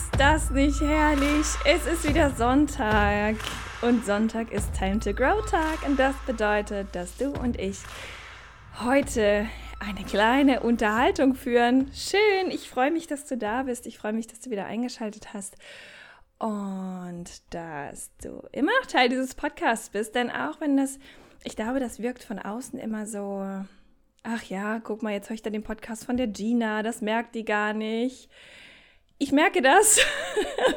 Ist das nicht herrlich? Es ist wieder Sonntag. Und Sonntag ist Time to Grow Tag. Und das bedeutet, dass du und ich heute eine kleine Unterhaltung führen. Schön, ich freue mich, dass du da bist. Ich freue mich, dass du wieder eingeschaltet hast. Und dass du immer noch Teil dieses Podcasts bist, denn auch wenn das, ich glaube, das wirkt von außen immer so, ach ja, guck mal, jetzt höre ich da den Podcast von der Gina, das merkt die gar nicht ich merke das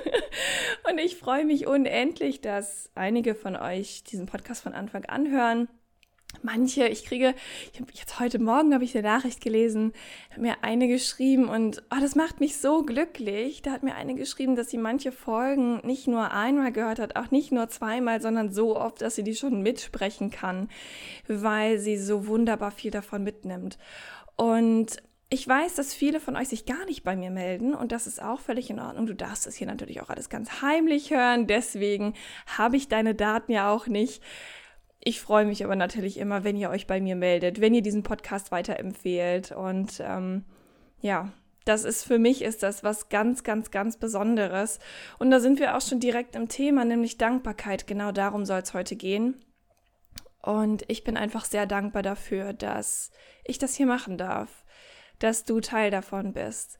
und ich freue mich unendlich, dass einige von euch diesen Podcast von Anfang an hören. Manche, ich kriege, ich habe jetzt heute Morgen habe ich eine Nachricht gelesen, hat mir eine geschrieben und oh, das macht mich so glücklich. Da hat mir eine geschrieben, dass sie manche Folgen nicht nur einmal gehört hat, auch nicht nur zweimal, sondern so oft, dass sie die schon mitsprechen kann, weil sie so wunderbar viel davon mitnimmt. Und ich weiß, dass viele von euch sich gar nicht bei mir melden und das ist auch völlig in Ordnung. Du darfst es hier natürlich auch alles ganz heimlich hören, deswegen habe ich deine Daten ja auch nicht. Ich freue mich aber natürlich immer, wenn ihr euch bei mir meldet, wenn ihr diesen Podcast weiterempfehlt und ähm, ja, das ist für mich ist das was ganz, ganz, ganz Besonderes. Und da sind wir auch schon direkt im Thema, nämlich Dankbarkeit. Genau darum soll es heute gehen. Und ich bin einfach sehr dankbar dafür, dass ich das hier machen darf dass du Teil davon bist.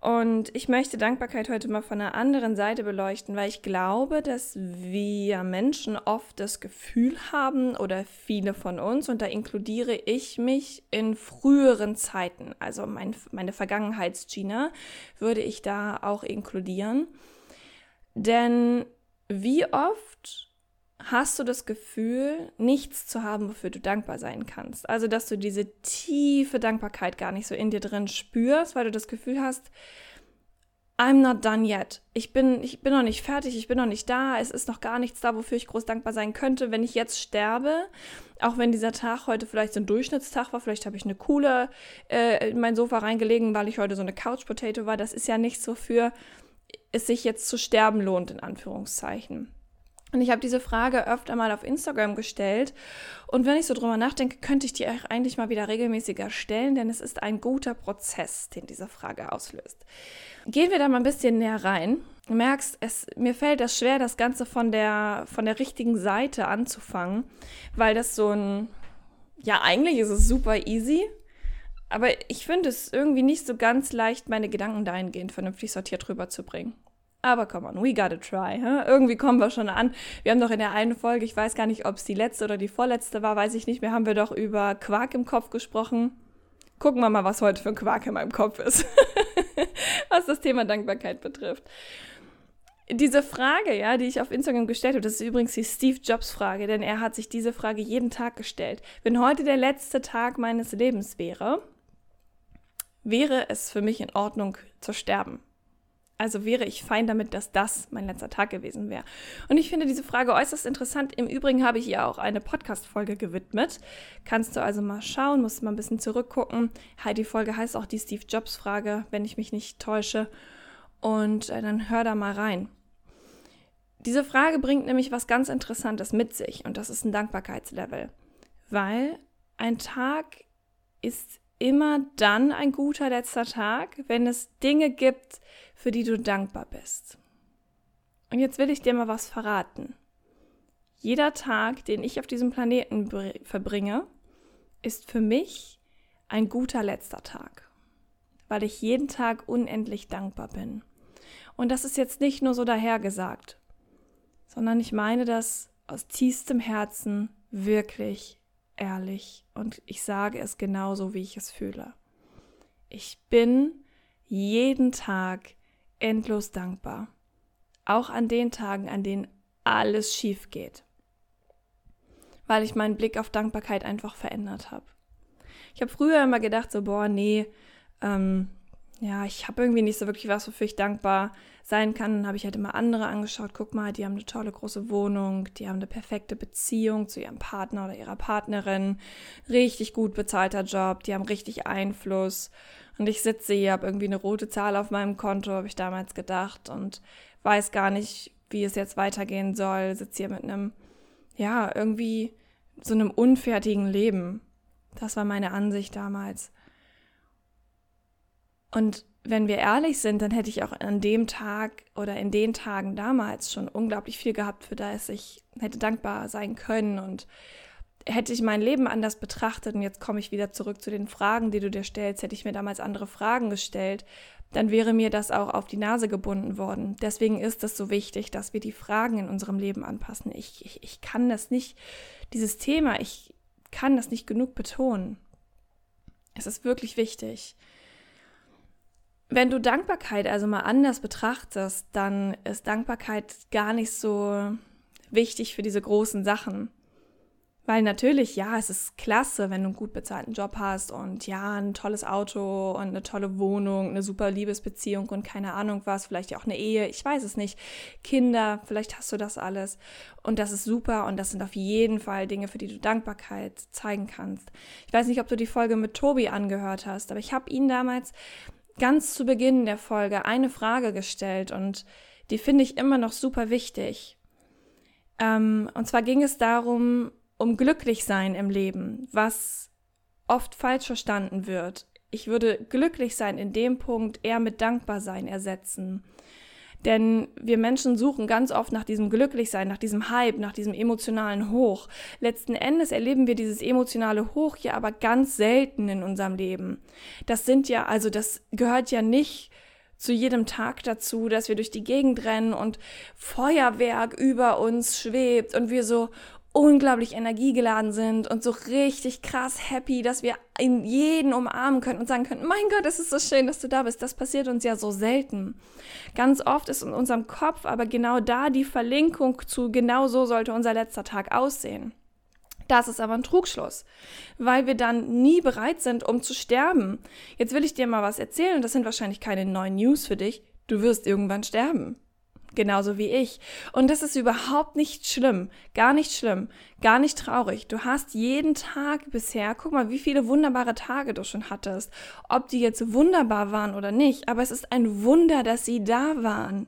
Und ich möchte Dankbarkeit heute mal von einer anderen Seite beleuchten, weil ich glaube, dass wir Menschen oft das Gefühl haben oder viele von uns, und da inkludiere ich mich in früheren Zeiten, also mein, meine Vergangenheitsgina würde ich da auch inkludieren. Denn wie oft hast du das Gefühl, nichts zu haben, wofür du dankbar sein kannst. Also, dass du diese tiefe Dankbarkeit gar nicht so in dir drin spürst, weil du das Gefühl hast, I'm not done yet. Ich bin, ich bin noch nicht fertig, ich bin noch nicht da, es ist noch gar nichts da, wofür ich groß dankbar sein könnte, wenn ich jetzt sterbe. Auch wenn dieser Tag heute vielleicht so ein Durchschnittstag war, vielleicht habe ich eine coole äh, in mein Sofa reingelegen, weil ich heute so eine Couch Potato war. Das ist ja nicht so für es sich jetzt zu sterben lohnt, in Anführungszeichen. Und ich habe diese Frage öfter mal auf Instagram gestellt. Und wenn ich so drüber nachdenke, könnte ich die eigentlich mal wieder regelmäßiger stellen, denn es ist ein guter Prozess, den diese Frage auslöst. Gehen wir da mal ein bisschen näher rein. Du merkst, es, mir fällt das schwer, das Ganze von der, von der richtigen Seite anzufangen, weil das so ein, ja, eigentlich ist es super easy, aber ich finde es irgendwie nicht so ganz leicht, meine Gedanken dahingehend vernünftig sortiert rüberzubringen. Aber come on, we gotta try. Huh? Irgendwie kommen wir schon an. Wir haben doch in der einen Folge, ich weiß gar nicht, ob es die letzte oder die vorletzte war, weiß ich nicht mehr, haben wir doch über Quark im Kopf gesprochen. Gucken wir mal, was heute für ein Quark in meinem Kopf ist, was das Thema Dankbarkeit betrifft. Diese Frage, ja, die ich auf Instagram gestellt habe, das ist übrigens die Steve Jobs Frage, denn er hat sich diese Frage jeden Tag gestellt. Wenn heute der letzte Tag meines Lebens wäre, wäre es für mich in Ordnung zu sterben. Also wäre ich fein damit, dass das mein letzter Tag gewesen wäre. Und ich finde diese Frage äußerst interessant. Im Übrigen habe ich ihr auch eine Podcast-Folge gewidmet. Kannst du also mal schauen, musst mal ein bisschen zurückgucken. Die Folge heißt auch die Steve Jobs-Frage, wenn ich mich nicht täusche. Und äh, dann hör da mal rein. Diese Frage bringt nämlich was ganz Interessantes mit sich und das ist ein Dankbarkeitslevel. Weil ein Tag ist immer dann ein guter letzter Tag, wenn es Dinge gibt, für die du dankbar bist. Und jetzt will ich dir mal was verraten. Jeder Tag, den ich auf diesem Planeten verbringe, ist für mich ein guter letzter Tag, weil ich jeden Tag unendlich dankbar bin. Und das ist jetzt nicht nur so dahergesagt, sondern ich meine das aus tiefstem Herzen wirklich ehrlich und ich sage es genauso, wie ich es fühle. Ich bin jeden Tag endlos dankbar. Auch an den Tagen, an denen alles schief geht. Weil ich meinen Blick auf Dankbarkeit einfach verändert habe. Ich habe früher immer gedacht, so, boah, nee, ähm, ja, ich habe irgendwie nicht so wirklich was, wofür ich dankbar sein kann. Dann habe ich halt immer andere angeschaut. Guck mal, die haben eine tolle große Wohnung, die haben eine perfekte Beziehung zu ihrem Partner oder ihrer Partnerin, richtig gut bezahlter Job, die haben richtig Einfluss. Und ich sitze hier, habe irgendwie eine rote Zahl auf meinem Konto, habe ich damals gedacht und weiß gar nicht, wie es jetzt weitergehen soll. Sitze hier mit einem, ja, irgendwie so einem unfertigen Leben. Das war meine Ansicht damals. Und wenn wir ehrlich sind, dann hätte ich auch an dem Tag oder in den Tagen damals schon unglaublich viel gehabt, für das ich hätte dankbar sein können und hätte ich mein Leben anders betrachtet und jetzt komme ich wieder zurück zu den Fragen, die du dir stellst, hätte ich mir damals andere Fragen gestellt, dann wäre mir das auch auf die Nase gebunden worden. Deswegen ist es so wichtig, dass wir die Fragen in unserem Leben anpassen. Ich, ich, ich kann das nicht, dieses Thema, ich kann das nicht genug betonen. Es ist wirklich wichtig. Wenn du Dankbarkeit also mal anders betrachtest, dann ist Dankbarkeit gar nicht so wichtig für diese großen Sachen. Weil natürlich, ja, es ist klasse, wenn du einen gut bezahlten Job hast und ja, ein tolles Auto und eine tolle Wohnung, eine super Liebesbeziehung und keine Ahnung was, vielleicht auch eine Ehe, ich weiß es nicht, Kinder, vielleicht hast du das alles und das ist super und das sind auf jeden Fall Dinge, für die du Dankbarkeit zeigen kannst. Ich weiß nicht, ob du die Folge mit Tobi angehört hast, aber ich habe ihn damals ganz zu Beginn der Folge eine Frage gestellt und die finde ich immer noch super wichtig. Ähm, und zwar ging es darum, um glücklich sein im Leben, was oft falsch verstanden wird. Ich würde glücklich sein in dem Punkt eher mit Dankbarsein ersetzen. Denn wir Menschen suchen ganz oft nach diesem Glücklichsein, nach diesem Hype, nach diesem emotionalen Hoch. Letzten Endes erleben wir dieses emotionale Hoch ja aber ganz selten in unserem Leben. Das sind ja, also das gehört ja nicht zu jedem Tag dazu, dass wir durch die Gegend rennen und Feuerwerk über uns schwebt und wir so, unglaublich energiegeladen sind und so richtig krass happy, dass wir in jeden umarmen können und sagen können, mein Gott, es ist so schön, dass du da bist. Das passiert uns ja so selten. Ganz oft ist in unserem Kopf aber genau da die Verlinkung zu, genau so sollte unser letzter Tag aussehen. Das ist aber ein Trugschluss, weil wir dann nie bereit sind, um zu sterben. Jetzt will ich dir mal was erzählen, das sind wahrscheinlich keine neuen News für dich. Du wirst irgendwann sterben genauso wie ich. Und das ist überhaupt nicht schlimm, gar nicht schlimm, gar nicht traurig. Du hast jeden Tag bisher, guck mal, wie viele wunderbare Tage du schon hattest, ob die jetzt wunderbar waren oder nicht, aber es ist ein Wunder, dass sie da waren.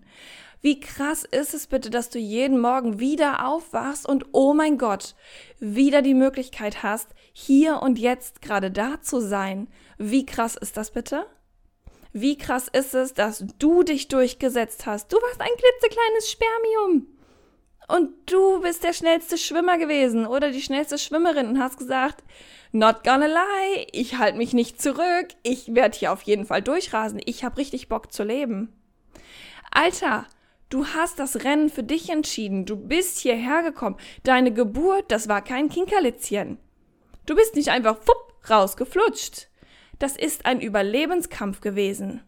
Wie krass ist es bitte, dass du jeden Morgen wieder aufwachst und oh mein Gott, wieder die Möglichkeit hast, hier und jetzt gerade da zu sein. Wie krass ist das bitte? Wie krass ist es, dass du dich durchgesetzt hast? Du warst ein klitzekleines Spermium. Und du bist der schnellste Schwimmer gewesen oder die schnellste Schwimmerin und hast gesagt, not gonna lie, ich halte mich nicht zurück, ich werde hier auf jeden Fall durchrasen, ich habe richtig Bock zu leben. Alter, du hast das Rennen für dich entschieden, du bist hierher gekommen, deine Geburt, das war kein Kinkerlitzchen. Du bist nicht einfach fupp rausgeflutscht. Das ist ein Überlebenskampf gewesen.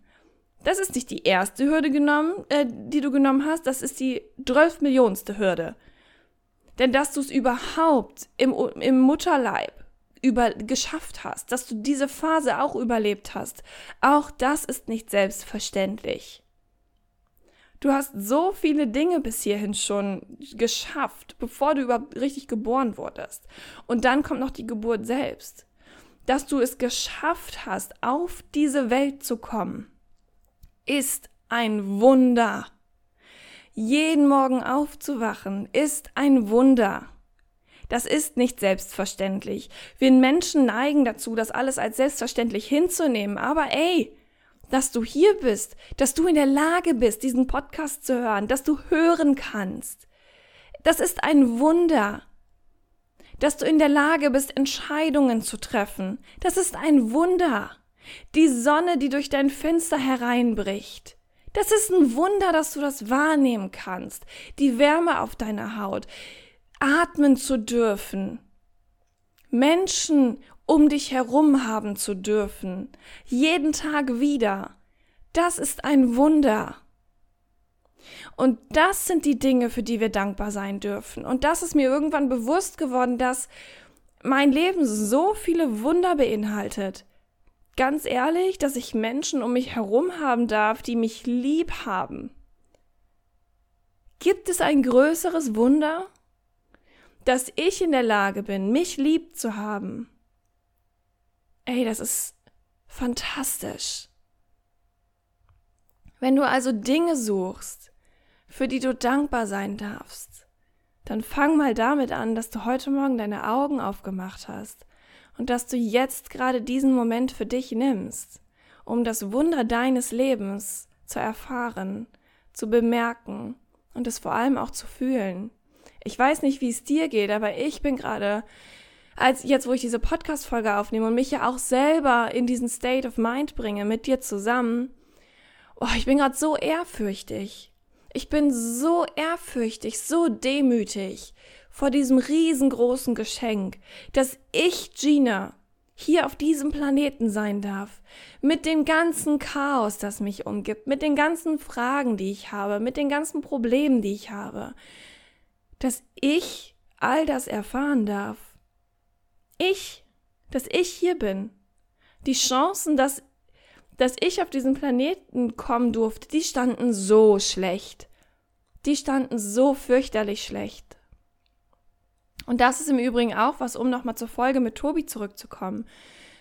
Das ist nicht die erste Hürde genommen, äh, die du genommen hast, das ist die 12 Millionste Hürde. Denn dass du es überhaupt im, im Mutterleib über, geschafft hast, dass du diese Phase auch überlebt hast, auch das ist nicht selbstverständlich. Du hast so viele Dinge bis hierhin schon geschafft, bevor du überhaupt richtig geboren wurdest. Und dann kommt noch die Geburt selbst dass du es geschafft hast, auf diese Welt zu kommen, ist ein Wunder. Jeden Morgen aufzuwachen ist ein Wunder. Das ist nicht selbstverständlich. Wir Menschen neigen dazu, das alles als selbstverständlich hinzunehmen. Aber ey, dass du hier bist, dass du in der Lage bist, diesen Podcast zu hören, dass du hören kannst, das ist ein Wunder dass du in der Lage bist, Entscheidungen zu treffen. Das ist ein Wunder. Die Sonne, die durch dein Fenster hereinbricht. Das ist ein Wunder, dass du das wahrnehmen kannst. Die Wärme auf deiner Haut. Atmen zu dürfen. Menschen um dich herum haben zu dürfen. Jeden Tag wieder. Das ist ein Wunder. Und das sind die Dinge, für die wir dankbar sein dürfen. Und das ist mir irgendwann bewusst geworden, dass mein Leben so viele Wunder beinhaltet. ganz ehrlich, dass ich Menschen um mich herum haben darf, die mich lieb haben. Gibt es ein größeres Wunder? Dass ich in der Lage bin, mich lieb zu haben. Ey, das ist fantastisch. Wenn du also Dinge suchst, für die du dankbar sein darfst, dann fang mal damit an, dass du heute Morgen deine Augen aufgemacht hast und dass du jetzt gerade diesen Moment für dich nimmst, um das Wunder deines Lebens zu erfahren, zu bemerken und es vor allem auch zu fühlen. Ich weiß nicht, wie es dir geht, aber ich bin gerade, als jetzt, wo ich diese Podcast-Folge aufnehme und mich ja auch selber in diesen State of Mind bringe, mit dir zusammen, oh, ich bin gerade so ehrfürchtig. Ich bin so ehrfürchtig, so demütig vor diesem riesengroßen Geschenk, dass ich, Gina, hier auf diesem Planeten sein darf, mit dem ganzen Chaos, das mich umgibt, mit den ganzen Fragen, die ich habe, mit den ganzen Problemen, die ich habe, dass ich all das erfahren darf. Ich, dass ich hier bin. Die Chancen, dass, dass ich auf diesen Planeten kommen durfte, die standen so schlecht. Die standen so fürchterlich schlecht. Und das ist im Übrigen auch was, um nochmal zur Folge mit Tobi zurückzukommen.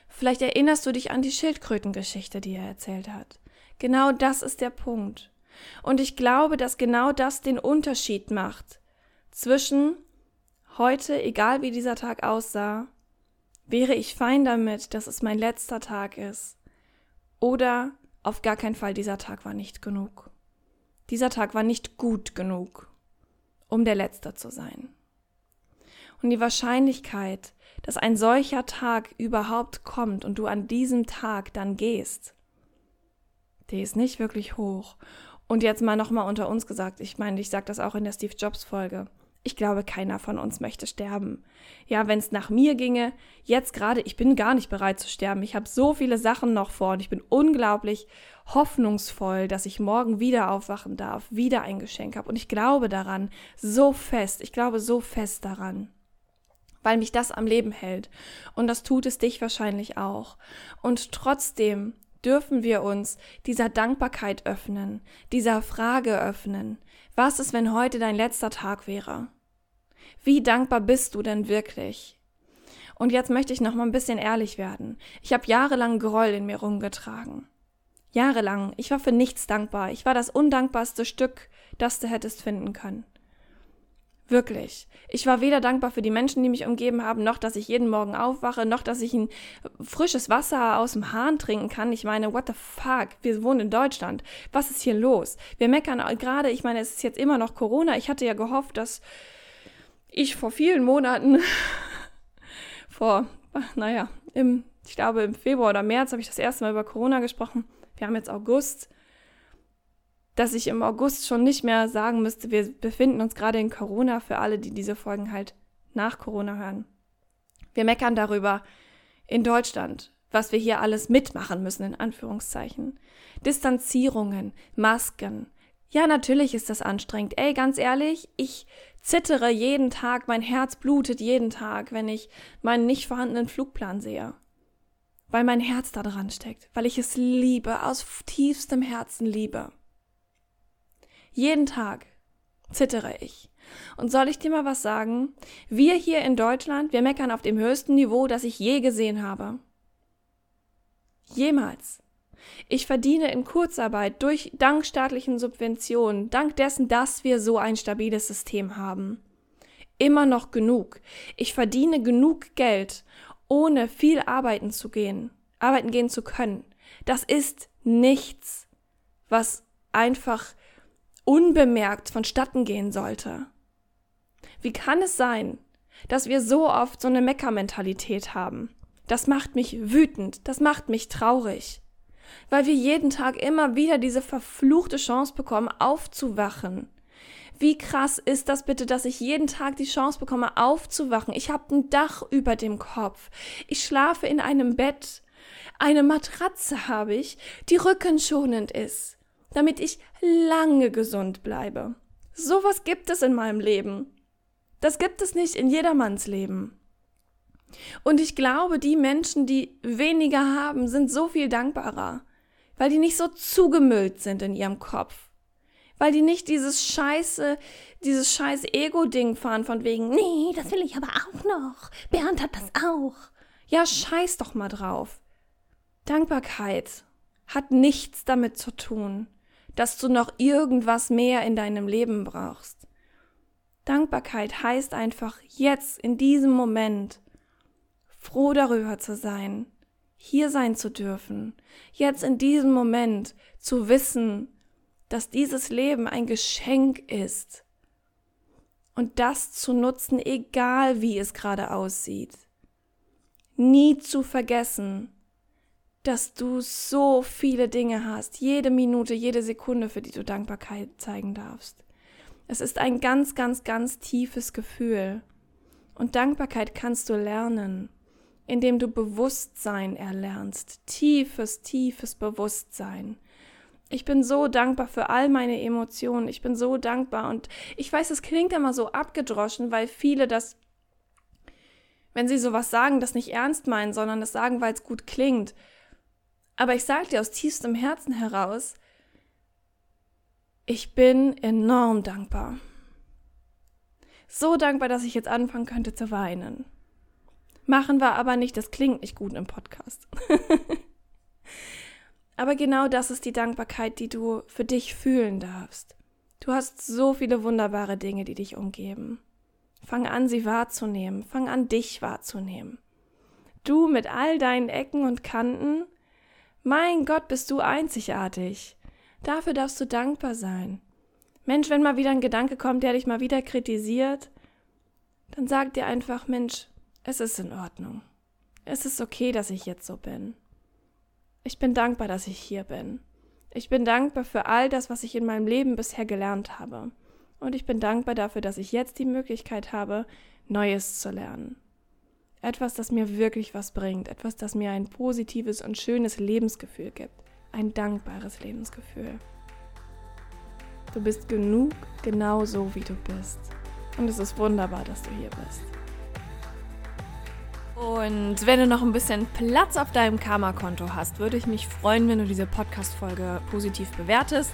Vielleicht erinnerst du dich an die Schildkrötengeschichte, die er erzählt hat. Genau das ist der Punkt. Und ich glaube, dass genau das den Unterschied macht zwischen heute, egal wie dieser Tag aussah, wäre ich fein damit, dass es mein letzter Tag ist. Oder auf gar keinen Fall, dieser Tag war nicht genug. Dieser Tag war nicht gut genug, um der letzte zu sein. Und die Wahrscheinlichkeit, dass ein solcher Tag überhaupt kommt und du an diesem Tag dann gehst, die ist nicht wirklich hoch. Und jetzt mal nochmal unter uns gesagt, ich meine, ich sage das auch in der Steve Jobs Folge. Ich glaube, keiner von uns möchte sterben. Ja, wenn es nach mir ginge, jetzt gerade, ich bin gar nicht bereit zu sterben. Ich habe so viele Sachen noch vor und ich bin unglaublich hoffnungsvoll, dass ich morgen wieder aufwachen darf, wieder ein Geschenk habe. Und ich glaube daran so fest, ich glaube so fest daran weil mich das am Leben hält. Und das tut es dich wahrscheinlich auch. Und trotzdem dürfen wir uns dieser Dankbarkeit öffnen, dieser Frage öffnen. Was ist, wenn heute dein letzter Tag wäre? Wie dankbar bist du denn wirklich? Und jetzt möchte ich noch mal ein bisschen ehrlich werden. Ich habe jahrelang Groll in mir rumgetragen. Jahrelang. Ich war für nichts dankbar. Ich war das undankbarste Stück, das du hättest finden können. Wirklich. Ich war weder dankbar für die Menschen, die mich umgeben haben, noch dass ich jeden Morgen aufwache, noch dass ich ein frisches Wasser aus dem Hahn trinken kann. Ich meine, what the fuck? Wir wohnen in Deutschland. Was ist hier los? Wir meckern gerade, ich meine, es ist jetzt immer noch Corona. Ich hatte ja gehofft, dass ich vor vielen Monaten, vor, naja, im, ich glaube im Februar oder März habe ich das erste Mal über Corona gesprochen. Wir haben jetzt August dass ich im August schon nicht mehr sagen müsste, wir befinden uns gerade in Corona für alle, die diese Folgen halt nach Corona hören. Wir meckern darüber in Deutschland, was wir hier alles mitmachen müssen, in Anführungszeichen. Distanzierungen, Masken. Ja, natürlich ist das anstrengend. Ey, ganz ehrlich, ich zittere jeden Tag, mein Herz blutet jeden Tag, wenn ich meinen nicht vorhandenen Flugplan sehe. Weil mein Herz da dran steckt, weil ich es liebe, aus tiefstem Herzen liebe. Jeden Tag zittere ich. Und soll ich dir mal was sagen? Wir hier in Deutschland, wir meckern auf dem höchsten Niveau, das ich je gesehen habe. Jemals. Ich verdiene in Kurzarbeit durch dank staatlichen Subventionen, dank dessen, dass wir so ein stabiles System haben. Immer noch genug. Ich verdiene genug Geld, ohne viel arbeiten zu gehen, arbeiten gehen zu können. Das ist nichts, was einfach unbemerkt vonstatten gehen sollte. Wie kann es sein, dass wir so oft so eine Meckermentalität haben? Das macht mich wütend, das macht mich traurig, weil wir jeden Tag immer wieder diese verfluchte Chance bekommen, aufzuwachen. Wie krass ist das bitte, dass ich jeden Tag die Chance bekomme, aufzuwachen? Ich habe ein Dach über dem Kopf. Ich schlafe in einem Bett. Eine Matratze habe ich, die rückenschonend ist damit ich lange gesund bleibe. Sowas gibt es in meinem Leben. Das gibt es nicht in jedermanns Leben. Und ich glaube, die Menschen, die weniger haben, sind so viel dankbarer, weil die nicht so zugemüllt sind in ihrem Kopf. Weil die nicht dieses scheiße, dieses scheiß Ego-Ding fahren von wegen, nee, das will ich aber auch noch. Bernd hat das auch. Ja, scheiß doch mal drauf. Dankbarkeit hat nichts damit zu tun, dass du noch irgendwas mehr in deinem Leben brauchst. Dankbarkeit heißt einfach jetzt in diesem Moment froh darüber zu sein, hier sein zu dürfen, jetzt in diesem Moment zu wissen, dass dieses Leben ein Geschenk ist und das zu nutzen, egal wie es gerade aussieht. Nie zu vergessen, dass du so viele Dinge hast, jede Minute, jede Sekunde, für die du Dankbarkeit zeigen darfst. Es ist ein ganz, ganz, ganz tiefes Gefühl. Und Dankbarkeit kannst du lernen indem du Bewusstsein erlernst, tiefes, tiefes Bewusstsein. Ich bin so dankbar für all meine Emotionen. Ich bin so dankbar. Und ich weiß, es klingt immer so abgedroschen, weil viele das, wenn sie sowas sagen, das nicht ernst meinen, sondern das sagen, weil es gut klingt. Aber ich sage dir aus tiefstem Herzen heraus, ich bin enorm dankbar. So dankbar, dass ich jetzt anfangen könnte zu weinen. Machen wir aber nicht, das klingt nicht gut im Podcast. aber genau das ist die Dankbarkeit, die du für dich fühlen darfst. Du hast so viele wunderbare Dinge, die dich umgeben. Fang an, sie wahrzunehmen. Fang an, dich wahrzunehmen. Du mit all deinen Ecken und Kanten, mein Gott, bist du einzigartig. Dafür darfst du dankbar sein. Mensch, wenn mal wieder ein Gedanke kommt, der dich mal wieder kritisiert, dann sag dir einfach, Mensch, es ist in Ordnung. Es ist okay, dass ich jetzt so bin. Ich bin dankbar, dass ich hier bin. Ich bin dankbar für all das, was ich in meinem Leben bisher gelernt habe. Und ich bin dankbar dafür, dass ich jetzt die Möglichkeit habe, Neues zu lernen. Etwas, das mir wirklich was bringt. Etwas, das mir ein positives und schönes Lebensgefühl gibt. Ein dankbares Lebensgefühl. Du bist genug, genau so wie du bist. Und es ist wunderbar, dass du hier bist. Und wenn du noch ein bisschen Platz auf deinem Karma-Konto hast, würde ich mich freuen, wenn du diese Podcast-Folge positiv bewertest.